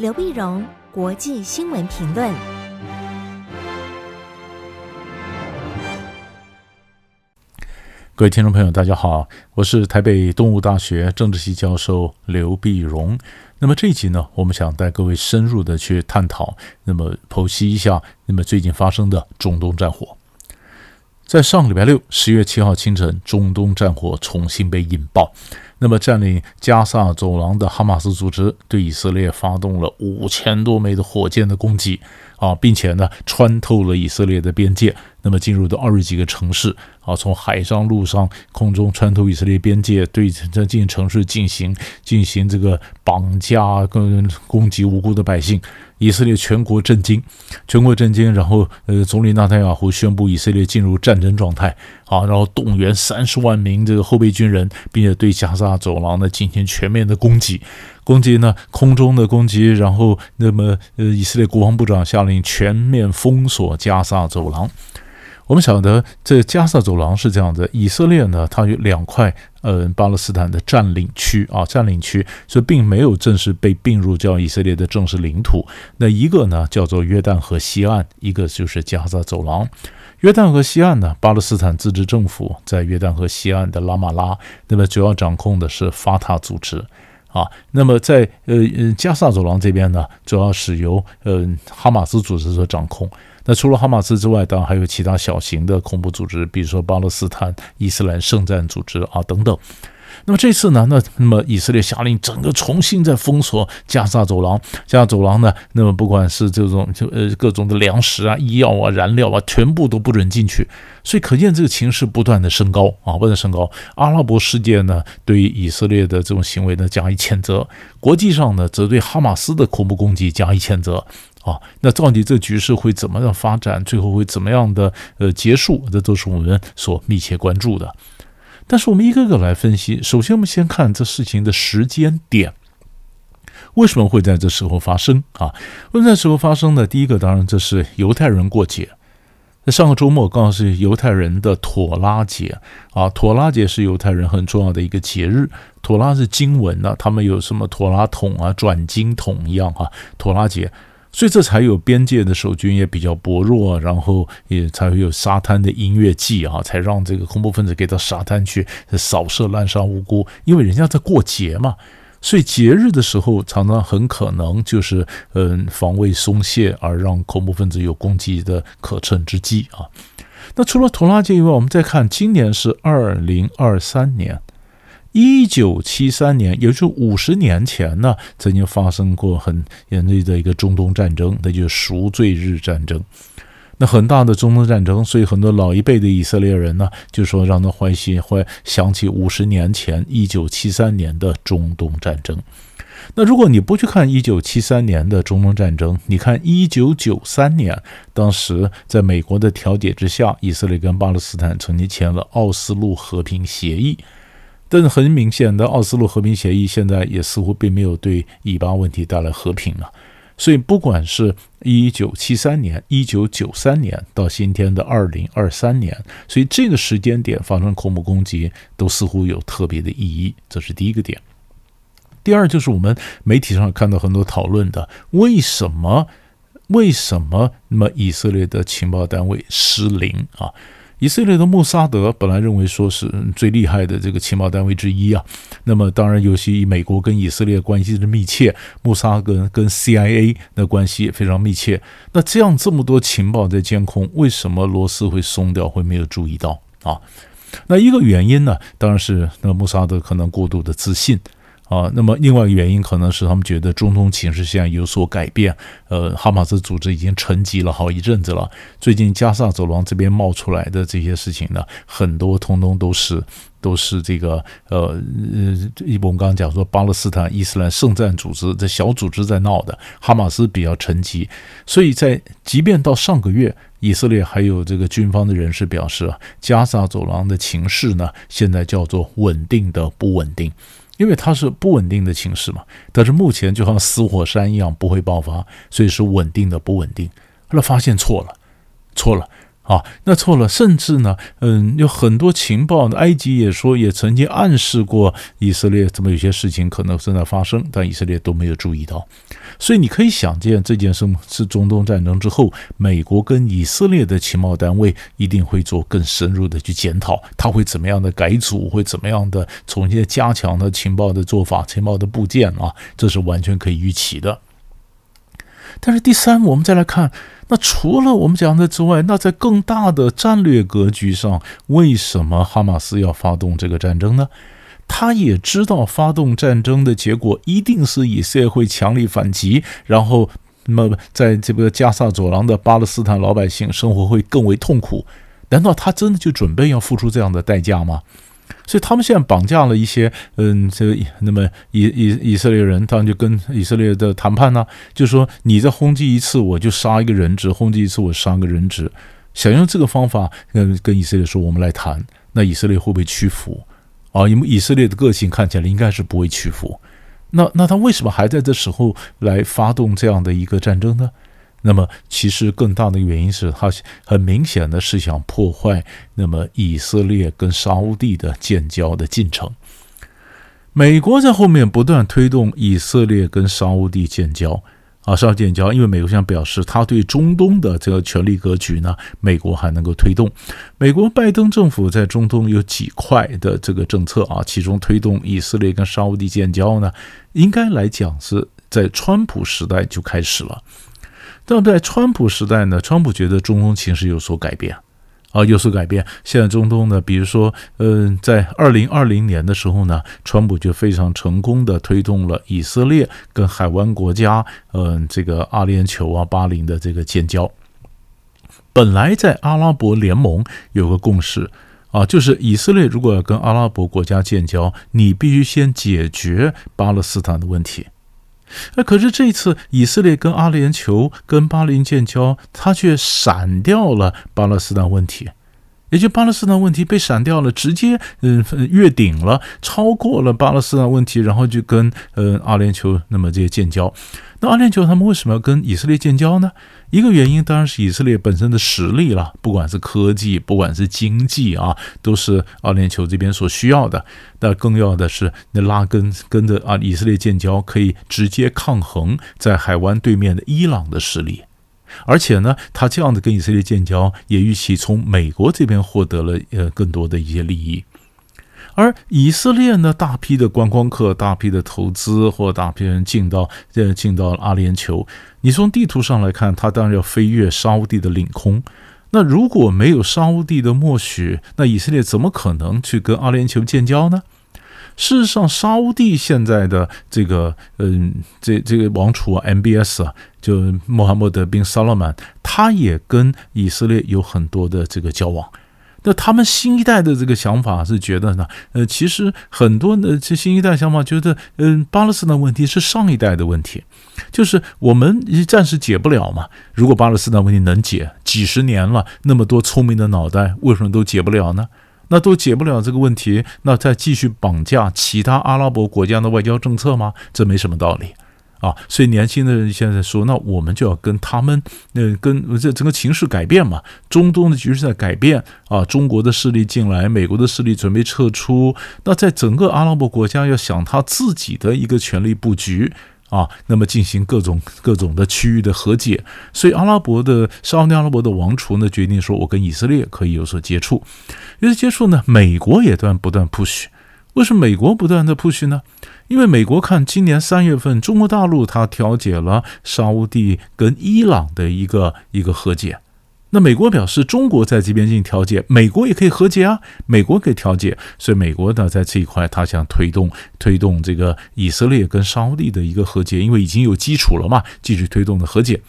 刘碧荣，国际新闻评论。各位听众朋友，大家好，我是台北东吴大学政治系教授刘碧荣。那么这一集呢，我们想带各位深入的去探讨，那么剖析一下，那么最近发生的中东战火。在上个礼拜六，十月七号清晨，中东战火重新被引爆。那么，占领加萨走廊的哈马斯组织对以色列发动了五千多枚的火箭的攻击啊，并且呢，穿透了以色列的边界，那么进入到二十几个城市啊，从海上、陆上、空中穿透以色列边界，对这进城市进行进行这个绑架跟攻击无辜的百姓。以色列全国震惊，全国震惊，然后呃，总理纳坦雅胡宣布以色列进入战争状态，啊，然后动员三十万名这个后备军人，并且对加沙走廊呢进行全面的攻击，攻击呢空中的攻击，然后那么呃，以色列国防部长下令全面封锁加沙走廊。我们晓得，这加萨走廊是这样的，以色列呢，它有两块，呃，巴勒斯坦的占领区啊，占领区，所以并没有正式被并入叫以色列的正式领土。那一个呢，叫做约旦河西岸，一个就是加萨走廊。约旦河西岸呢，巴勒斯坦自治政府在约旦河西岸的拉马拉，那么主要掌控的是法塔组织啊。那么在呃呃加萨走廊这边呢，主要是由呃哈马斯组织所掌控。那除了哈马斯之外，当然还有其他小型的恐怖组织，比如说巴勒斯坦伊斯兰圣战组织啊等等。那么这次呢，那那么以色列下令整个重新再封锁加沙走廊，加沙走廊呢，那么不管是这种就呃各种的粮食啊、医药啊、燃料啊，全部都不准进去。所以可见这个情势不断的升高啊，不断升高。阿拉伯世界呢，对于以色列的这种行为呢加以谴责；国际上呢，则对哈马斯的恐怖攻击加以谴责。啊，那到底这局势会怎么样发展？最后会怎么样的呃结束？这都是我们所密切关注的。但是我们一个个来分析。首先，我们先看这事情的时间点，为什么会在这时候发生啊？为什么时候发生呢？第一个，当然这是犹太人过节。那上个周末刚好是犹太人的妥拉节啊，妥拉节是犹太人很重要的一个节日。妥拉是经文呢、啊，他们有什么妥拉桶啊、转经筒一样啊，妥拉节。所以这才有边界的守军也比较薄弱，然后也才会有沙滩的音乐季啊，才让这个恐怖分子给到沙滩去扫射滥杀无辜。因为人家在过节嘛，所以节日的时候常常很可能就是嗯防卫松懈，而让恐怖分子有攻击的可乘之机啊。那除了拖拉机以外，我们再看今年是二零二三年。一九七三年，也就是五十年前呢，曾经发生过很严厉的一个中东战争，那就是赎罪日战争。那很大的中东战争，所以很多老一辈的以色列人呢，就说让他欢喜会想起五十年前一九七三年的中东战争。那如果你不去看一九七三年的中东战争，你看一九九三年，当时在美国的调解之下，以色列跟巴勒斯坦曾经签了奥斯陆和平协议。但是很明显的，奥斯陆和平协议现在也似乎并没有对以巴问题带来和平了。所以，不管是一九七三年、一九九三年到今天的二零二三年，所以这个时间点发生恐怖攻击，都似乎有特别的意义。这是第一个点。第二，就是我们媒体上看到很多讨论的，为什么？为什么那么以色列的情报单位失灵啊？以色列的穆萨德本来认为说是最厉害的这个情报单位之一啊，那么当然尤其美国跟以色列关系的密切，穆萨德跟 CIA 的关系也非常密切。那这样这么多情报在监控，为什么罗斯会松掉，会没有注意到啊？那一个原因呢，当然是那穆萨德可能过度的自信。啊，那么另外一个原因可能是他们觉得中东情势现在有所改变，呃，哈马斯组织已经沉寂了好一阵子了。最近加萨走廊这边冒出来的这些事情呢，很多通通都是都是这个呃呃，我们刚刚讲说巴勒斯坦伊斯兰圣战组织这小组织在闹的，哈马斯比较沉寂，所以在即便到上个月，以色列还有这个军方的人士表示，加萨走廊的情势呢，现在叫做稳定的不稳定。因为它是不稳定的情势嘛，但是目前就像死火山一样不会爆发，所以是稳定的不稳定。后来发现错了，错了，啊，那错了，甚至呢，嗯，有很多情报，埃及也说，也曾经暗示过以色列，怎么有些事情可能正在发生，但以色列都没有注意到。所以你可以想见，这件事是中东战争之后，美国跟以色列的情报单位一定会做更深入的去检讨，他会怎么样的改组，会怎么样的重新加强的情报的做法、情报的部件啊，这是完全可以预期的。但是第三，我们再来看。那除了我们讲的之外，那在更大的战略格局上，为什么哈马斯要发动这个战争呢？他也知道发动战争的结果一定是以色会强力反击，然后那么在这个加萨走廊的巴勒斯坦老百姓生活会更为痛苦。难道他真的就准备要付出这样的代价吗？所以他们现在绑架了一些，嗯，这个那么以以以色列人，他们就跟以色列的谈判呢，就说你再轰击一次，我就杀一个人质；轰击一次，我杀个人质。想用这个方法跟跟以色列说，我们来谈，那以色列会不会屈服？啊，因为以色列的个性看起来应该是不会屈服。那那他为什么还在这时候来发动这样的一个战争呢？那么，其实更大的原因是，他很明显的是想破坏那么以色列跟沙乌地的建交的进程。美国在后面不断推动以色列跟沙乌地建交啊，沙乌建交，因为美国想表示他对中东的这个权力格局呢，美国还能够推动。美国拜登政府在中东有几块的这个政策啊，其中推动以色列跟沙乌地建交呢，应该来讲是在川普时代就开始了。那么在川普时代呢，川普觉得中东情势有所改变，啊，有所改变。现在中东呢，比如说，嗯，在二零二零年的时候呢，川普就非常成功的推动了以色列跟海湾国家，嗯，这个阿联酋啊、巴林的这个建交。本来在阿拉伯联盟有个共识，啊，就是以色列如果要跟阿拉伯国家建交，你必须先解决巴勒斯坦的问题。那可是这一次，以色列跟阿联酋、跟巴林建交，他却闪掉了巴勒斯坦问题，也就巴勒斯坦问题被闪掉了，直接嗯越顶了，超过了巴勒斯坦问题，然后就跟嗯阿联酋那么这些建交。那阿联酋他们为什么要跟以色列建交呢？一个原因当然是以色列本身的实力了，不管是科技，不管是经济啊，都是阿联酋这边所需要的。那更要的是，那拉根跟着啊以色列建交，可以直接抗衡在海湾对面的伊朗的实力。而且呢，他这样的跟以色列建交，也预期从美国这边获得了呃更多的一些利益。而以色列呢，大批的观光客、大批的投资或大批人进到呃进到阿联酋，你从地图上来看，他当然要飞越沙乌地的领空。那如果没有沙乌地的默许，那以色列怎么可能去跟阿联酋建交呢？事实上，沙乌地现在的这个嗯，这这个王储啊，MBS 啊，就穆罕默德宾萨勒曼，他也跟以色列有很多的这个交往。那他们新一代的这个想法是觉得呢，呃，其实很多的这新一代想法觉得，嗯，巴勒斯坦问题是上一代的问题，就是我们暂时解不了嘛。如果巴勒斯坦问题能解，几十年了，那么多聪明的脑袋，为什么都解不了呢？那都解不了这个问题，那再继续绑架其他阿拉伯国家的外交政策吗？这没什么道理。啊，所以年轻的人现在说，那我们就要跟他们，呃，跟这整个情势改变嘛，中东的局势在改变啊，中国的势力进来，美国的势力准备撤出，那在整个阿拉伯国家要想他自己的一个权力布局啊，那么进行各种各种的区域的和解，所以阿拉伯的沙乌地阿拉伯的王储呢决定说，我跟以色列可以有所接触，有所接触呢，美国也断不断 push，为什么美国不断的 push 呢？因为美国看今年三月份，中国大陆它调解了沙乌地跟伊朗的一个一个和解，那美国表示中国在这边进行调解，美国也可以和解啊，美国可以调解，所以美国呢在这一块，他想推动推动这个以色列跟沙乌地的一个和解，因为已经有基础了嘛，继续推动的和解，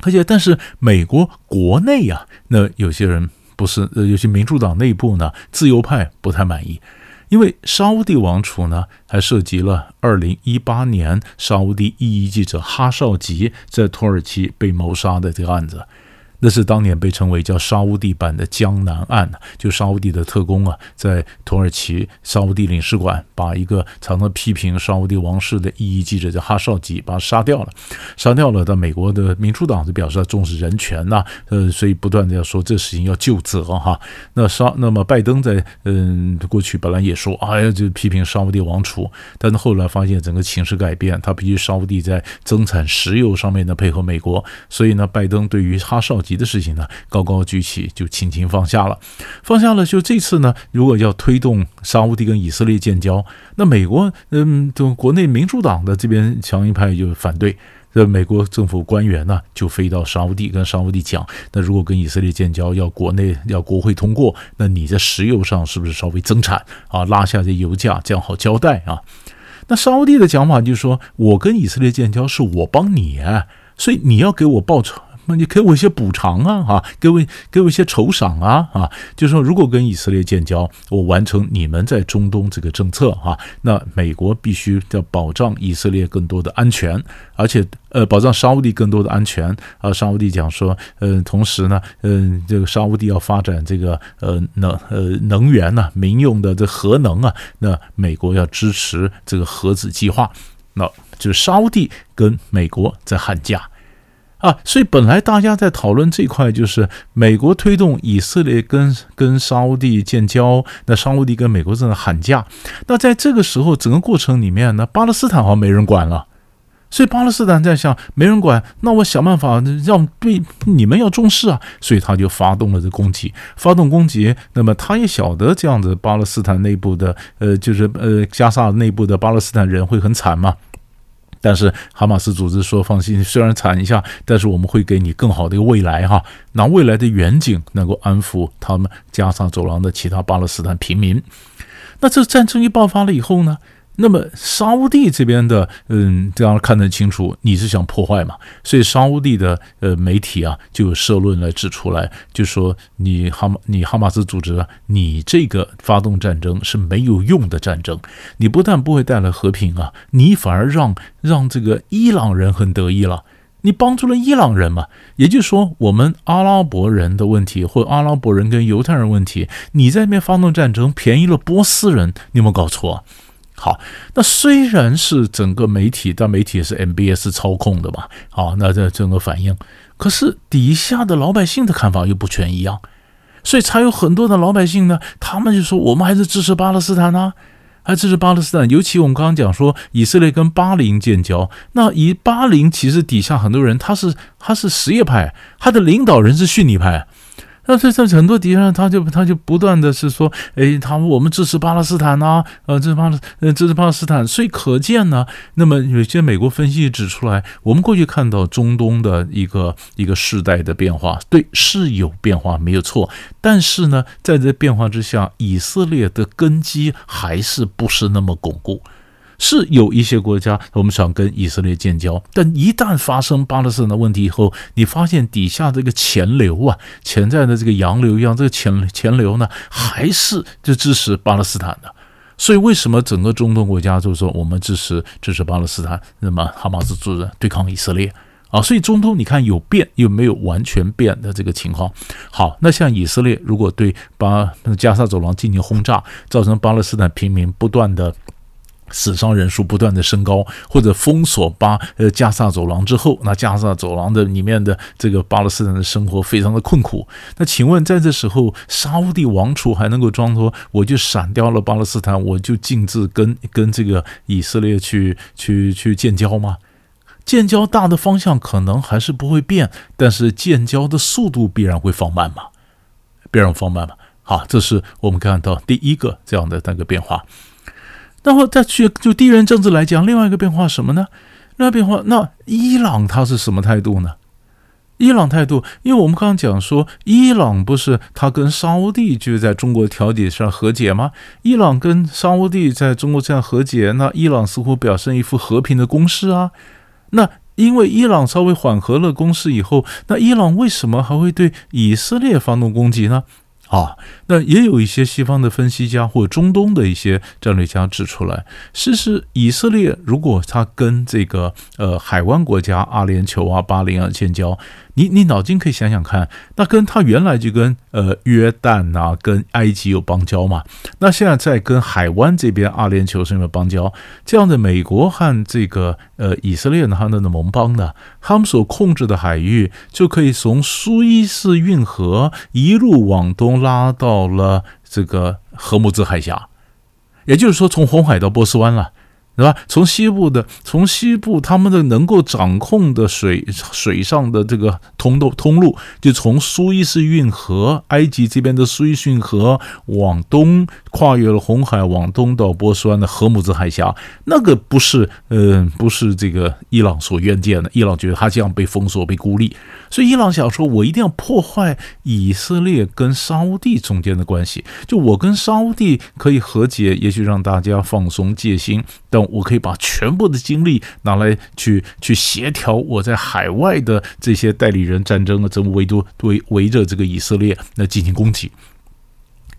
和解。但是美国国内啊，那有些人不是，呃，有些民主党内部呢，自由派不太满意。因为沙乌地王储呢，还涉及了二零一八年沙乌地异议记者哈绍吉在土耳其被谋杀的这个案子。那是当年被称为叫沙乌地版的江南案，就沙乌地的特工啊，在土耳其沙乌地领事馆把一个常常批评沙乌地王室的异议记者叫哈绍吉，把他杀掉了，杀掉了。但美国的民主党就表示他重视人权呐，呃，所以不断的要说这事情要究责哈。那沙那么拜登在嗯过去本来也说，哎呀，就批评沙乌地王储，但是后来发现整个情势改变，他必须沙乌地在增产石油上面呢配合美国，所以呢，拜登对于哈绍吉。的事情呢，高高举起，就轻轻放下了，放下了。就这次呢，如果要推动沙乌地跟以色列建交，那美国，嗯，就国内民主党的这边强硬派就反对，这美国政府官员呢就飞到沙乌地跟沙乌地讲，那如果跟以色列建交，要国内要国会通过，那你在石油上是不是稍微增产啊，拉下这油价，这样好交代啊？那沙乌地的讲法就是说，我跟以色列建交是我帮你，所以你要给我报酬。那你给我一些补偿啊，哈，给我给我一些酬赏啊，啊，就是说，如果跟以色列建交，我完成你们在中东这个政策，哈，那美国必须要保障以色列更多的安全，而且呃，保障沙乌地更多的安全。啊，沙乌地讲说，嗯、同时呢，嗯、这个沙乌地要发展这个呃能呃能源呢，民用的这核能啊，那美国要支持这个核子计划，那就是沙乌地跟美国在喊价。啊，所以本来大家在讨论这块，就是美国推动以色列跟跟沙乌地建交，那沙乌地跟美国正在喊价。那在这个时候，整个过程里面呢，巴勒斯坦好像没人管了。所以巴勒斯坦在想，没人管，那我想办法让对你们要重视啊。所以他就发动了这攻击，发动攻击。那么他也晓得这样子，巴勒斯坦内部的呃，就是呃，加沙内部的巴勒斯坦人会很惨嘛。但是哈马斯组织说：“放心，虽然惨一下，但是我们会给你更好的一个未来哈，那未来的远景能够安抚他们加上走廊的其他巴勒斯坦平民。那这战争一爆发了以后呢？”那么沙乌地这边的，嗯，这样看得清楚，你是想破坏嘛？所以沙乌地的呃媒体啊，就有社论来指出来，就说你哈马你哈马斯组织啊，你这个发动战争是没有用的战争，你不但不会带来和平啊，你反而让让这个伊朗人很得意了，你帮助了伊朗人嘛？也就是说，我们阿拉伯人的问题，或阿拉伯人跟犹太人问题，你在那边发动战争，便宜了波斯人，你有没有搞错？好，那虽然是整个媒体，但媒体也是 MBS 操控的嘛。好，那这整个反应，可是底下的老百姓的看法又不全一样，所以才有很多的老百姓呢，他们就说我们还是支持巴勒斯坦啊，还支持巴勒斯坦。尤其我们刚刚讲说以色列跟巴林建交，那以巴林其实底下很多人他是他是什叶派，他的领导人是逊尼派。那这在很多敌人，他就他就不断的是说，哎，他我们支持巴勒斯坦呐、呃，支持巴勒，呃，支持巴勒斯坦。所以可见呢，那么有些美国分析指出来，我们过去看到中东的一个一个世代的变化，对，是有变化，没有错。但是呢，在这变化之下，以色列的根基还是不是那么巩固。是有一些国家，我们想跟以色列建交，但一旦发生巴勒斯坦的问题以后，你发现底下这个钱流啊，潜在的这个洋流一样，这个钱钱流呢，还是就支持巴勒斯坦的。所以为什么整个中东国家就是说我们支持支持巴勒斯坦，那么哈马斯组织对抗以色列啊？所以中东你看有变又没有完全变的这个情况。好，那像以色列如果对巴加沙走廊进行轰炸，造成巴勒斯坦平民不断的。死伤人数不断的升高，或者封锁巴呃加萨走廊之后，那加萨走廊的里面的这个巴勒斯坦的生活非常的困苦。那请问在这时候，沙乌地王储还能够装作我就闪掉了巴勒斯坦，我就径自跟跟这个以色列去去去建交吗？建交大的方向可能还是不会变，但是建交的速度必然会放慢嘛，必然放慢嘛。好，这是我们看到第一个这样的那个变化。然后再去就地缘政治来讲，另外一个变化什么呢？另外变化，那伊朗它是什么态度呢？伊朗态度，因为我们刚刚讲说，伊朗不是他跟沙乌地就在中国调解上和解吗？伊朗跟沙乌地在中国这样和解，那伊朗似乎表现一副和平的攻势啊。那因为伊朗稍微缓和了攻势以后，那伊朗为什么还会对以色列发动攻击呢？啊，那也有一些西方的分析家或中东的一些战略家指出来，其实以色列如果他跟这个呃海湾国家阿联酋啊、巴林啊建交。你你脑筋可以想想看，那跟他原来就跟呃约旦啊、跟埃及有邦交嘛，那现在在跟海湾这边阿联酋是有邦交，这样的美国和这个呃以色列呢，他们的盟邦呢，他们所控制的海域就可以从苏伊士运河一路往东拉到了这个荷姆兹海峡，也就是说从红海到波斯湾了。对吧？从西部的，从西部他们的能够掌控的水水上的这个通道通路，就从苏伊士运河，埃及这边的苏伊士运河往东，跨越了红海，往东到波斯湾的荷姆兹海峡。那个不是，嗯、不是这个伊朗所愿见的。伊朗觉得他这样被封锁、被孤立，所以伊朗想说，我一定要破坏以色列跟沙乌地中间的关系。就我跟沙乌地可以和解，也许让大家放松戒心，但。我可以把全部的精力拿来去去协调我在海外的这些代理人战争的这么围都围围着这个以色列那进行攻击。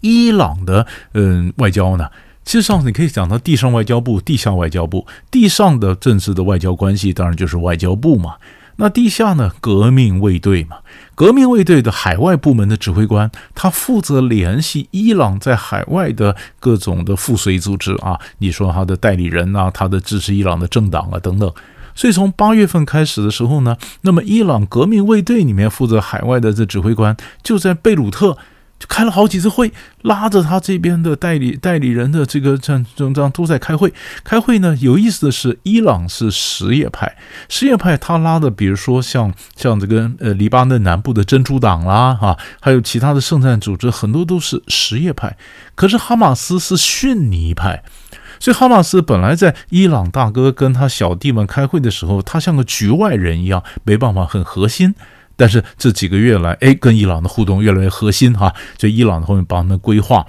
伊朗的嗯外交呢，其实上次你可以讲到地上外交部、地下外交部。地上的正式的外交关系当然就是外交部嘛。那地下呢？革命卫队嘛，革命卫队的海外部门的指挥官，他负责联系伊朗在海外的各种的附随组织啊。你说他的代理人啊，他的支持伊朗的政党啊等等。所以从八月份开始的时候呢，那么伊朗革命卫队里面负责海外的这指挥官就在贝鲁特。开了好几次会，拉着他这边的代理代理人的这个这样这都在开会。开会呢，有意思的是，伊朗是什叶派，什叶派他拉的，比如说像像这个呃黎巴嫩南部的真主党啦，哈，还有其他的圣战组织，很多都是什叶派。可是哈马斯是逊尼派，所以哈马斯本来在伊朗大哥跟他小弟们开会的时候，他像个局外人一样，没办法很核心。但是这几个月来，哎，跟伊朗的互动越来越核心哈。就伊朗的后面帮他们规划，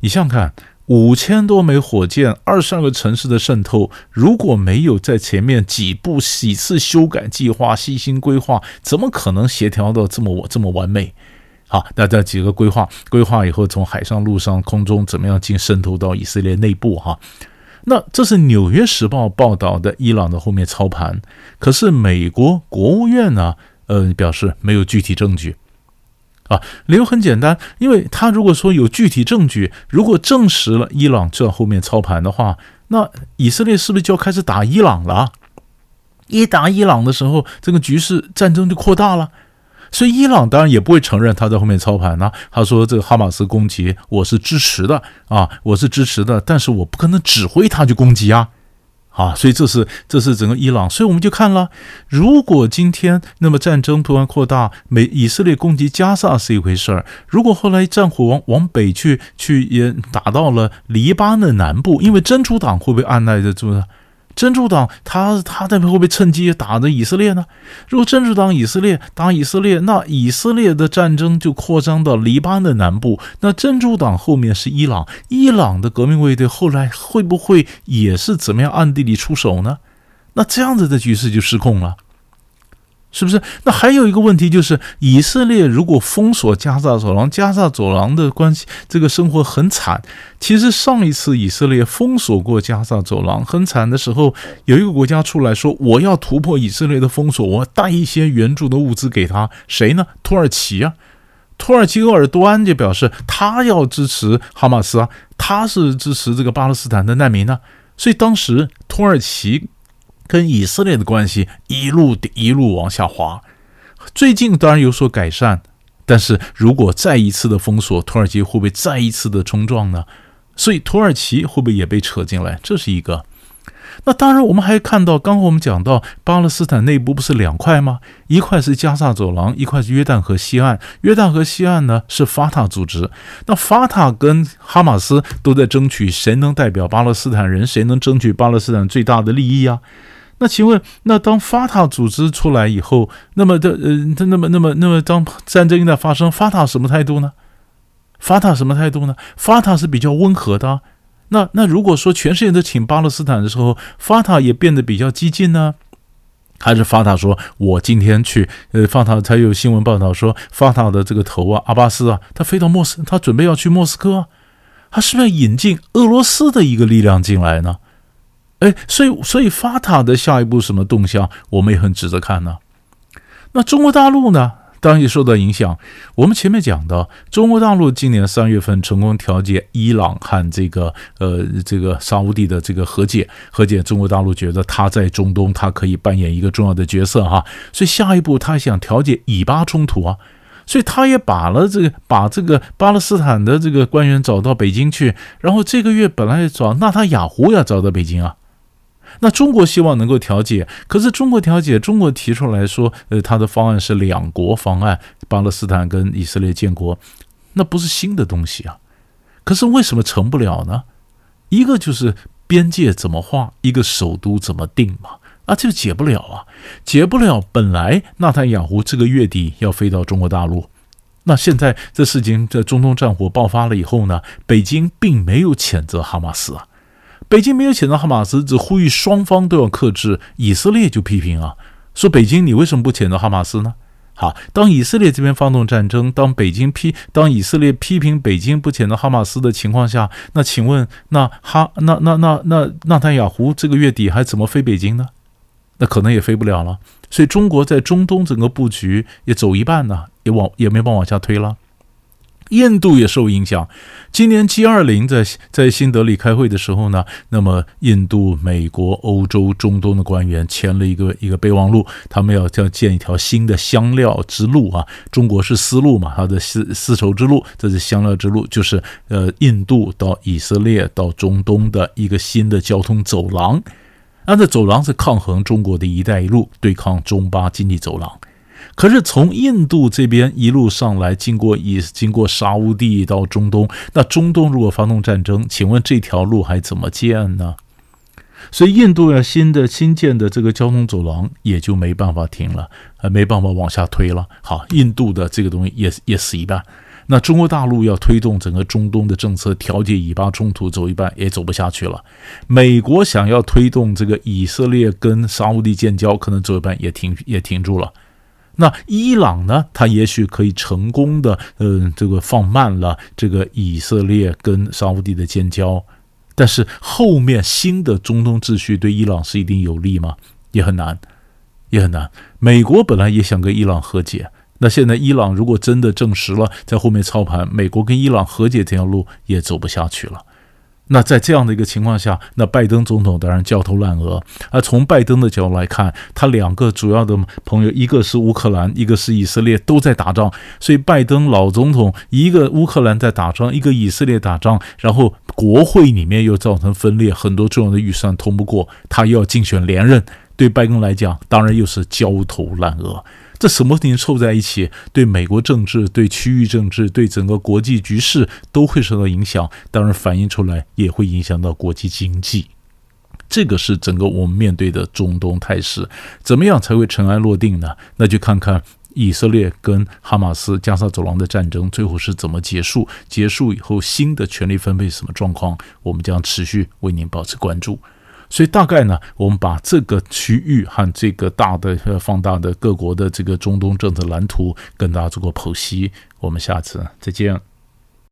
你想想看，五千多枚火箭，二十二个城市的渗透，如果没有在前面几步几次修改计划、细心规划，怎么可能协调到这么这么完美？好，那这几个规划，规划以后从海上、陆上、空中怎么样进渗透到以色列内部哈？那这是《纽约时报》报道的伊朗的后面操盘，可是美国国务院呢？呃，表示没有具体证据，啊，理由很简单，因为他如果说有具体证据，如果证实了伊朗这后面操盘的话，那以色列是不是就要开始打伊朗了？一打伊朗的时候，这个局势战争就扩大了，所以伊朗当然也不会承认他在后面操盘呢。他说这个哈马斯攻击我是支持的啊，我是支持的，但是我不可能指挥他去攻击啊。啊，所以这是这是整个伊朗，所以我们就看了，如果今天那么战争突然扩大，美以色列攻击加沙是一回事儿，如果后来战火往往北去去也打到了黎巴嫩南部，因为真主党会不会按捺得住呢？真主党他他那边会不会趁机打的以色列呢？如果真主党以色列打以色列，那以色列的战争就扩张到黎巴嫩南部。那真主党后面是伊朗，伊朗的革命卫队后来会不会也是怎么样暗地里出手呢？那这样子的局势就失控了。是不是？那还有一个问题就是，以色列如果封锁加萨走廊，加萨走廊的关系，这个生活很惨。其实上一次以色列封锁过加萨走廊很惨的时候，有一个国家出来说，我要突破以色列的封锁，我带一些援助的物资给他。谁呢？土耳其啊，土耳其鄂尔多安就表示他要支持哈马斯啊，他是支持这个巴勒斯坦的难民呢、所以当时土耳其。跟以色列的关系一路一路往下滑，最近当然有所改善，但是如果再一次的封锁，土耳其会不会再一次的冲撞呢？所以土耳其会不会也被扯进来？这是一个。那当然，我们还看到，刚刚我们讲到巴勒斯坦内部不是两块吗？一块是加萨走廊，一块是约旦河西岸。约旦河西岸呢是法塔组织，那法塔跟哈马斯都在争取谁能代表巴勒斯坦人，谁能争取巴勒斯坦最大的利益啊？那请问，那当法塔组织出来以后，那么的呃，他那么那么那么，当战争一旦发生，法塔什么态度呢？法塔什么态度呢？法塔是比较温和的。那那如果说全世界都挺巴勒斯坦的时候，法塔也变得比较激进呢？还是法塔说，我今天去，呃，法塔才有新闻报道说，法塔的这个头啊，阿巴斯啊，他飞到莫斯，他准备要去莫斯科啊，他是不是要引进俄罗斯的一个力量进来呢？哎，所以，所以法塔的下一步什么动向，我们也很值得看呢。那中国大陆呢？当然也受到影响。我们前面讲的，中国大陆今年三月份成功调解伊朗和这个呃这个沙乌地的这个和解，和解。中国大陆觉得他在中东，他可以扮演一个重要的角色哈。所以下一步他想调解以巴冲突啊，所以他也把了这个把这个巴勒斯坦的这个官员找到北京去，然后这个月本来找纳塔雅胡要找到北京啊。那中国希望能够调解，可是中国调解，中国提出来说，呃，他的方案是两国方案，巴勒斯坦跟以色列建国，那不是新的东西啊。可是为什么成不了呢？一个就是边界怎么划，一个首都怎么定嘛，啊，这个解不了啊，解不了。本来纳坦雅胡这个月底要飞到中国大陆，那现在这事情在中东战火爆发了以后呢，北京并没有谴责哈马斯啊。北京没有谴责哈马斯，只呼吁双方都要克制。以色列就批评啊，说北京你为什么不谴责哈马斯呢？好，当以色列这边发动战争，当北京批，当以色列批评北京不谴责哈马斯的情况下，那请问那哈那那那那纳坦雅胡这个月底还怎么飞北京呢？那可能也飞不了了。所以中国在中东整个布局也走一半呢，也往也没办法往下推了。印度也受影响。今年 G20 在在新德里开会的时候呢，那么印度、美国、欧洲、中东的官员签了一个一个备忘录，他们要要建一条新的香料之路啊。中国是丝路嘛，它的丝丝绸之路，这是香料之路，就是呃，印度到以色列到中东的一个新的交通走廊。那这走廊是抗衡中国的一带一路，对抗中巴经济走廊。可是从印度这边一路上来，经过以经过沙乌地到中东，那中东如果发动战争，请问这条路还怎么建呢？所以印度要新的新建的这个交通走廊也就没办法停了，还没办法往下推了。好，印度的这个东西也也死一半。那中国大陆要推动整个中东的政策，调解以巴冲突走一半也走不下去了。美国想要推动这个以色列跟沙乌地建交，可能走一半也停也停住了。那伊朗呢？他也许可以成功的，嗯、这个放慢了这个以色列跟沙乌地的建交，但是后面新的中东秩序对伊朗是一定有利吗？也很难，也很难。美国本来也想跟伊朗和解，那现在伊朗如果真的证实了在后面操盘，美国跟伊朗和解这条路也走不下去了。那在这样的一个情况下，那拜登总统当然焦头烂额。而从拜登的角度来看，他两个主要的朋友，一个是乌克兰，一个是以色列，都在打仗。所以拜登老总统，一个乌克兰在打仗，一个以色列打仗，然后国会里面又造成分裂，很多重要的预算通不过，他又要竞选连任，对拜登来讲，当然又是焦头烂额。这什么事情凑在一起，对美国政治、对区域政治、对整个国际局势都会受到影响。当然，反映出来也会影响到国际经济。这个是整个我们面对的中东态势，怎么样才会尘埃落定呢？那就看看以色列跟哈马斯加沙走廊的战争最后是怎么结束。结束以后，新的权力分配什么状况，我们将持续为您保持关注。所以大概呢，我们把这个区域和这个大的呃放大的各国的这个中东政策蓝图跟大家做个剖析。我们下次再见。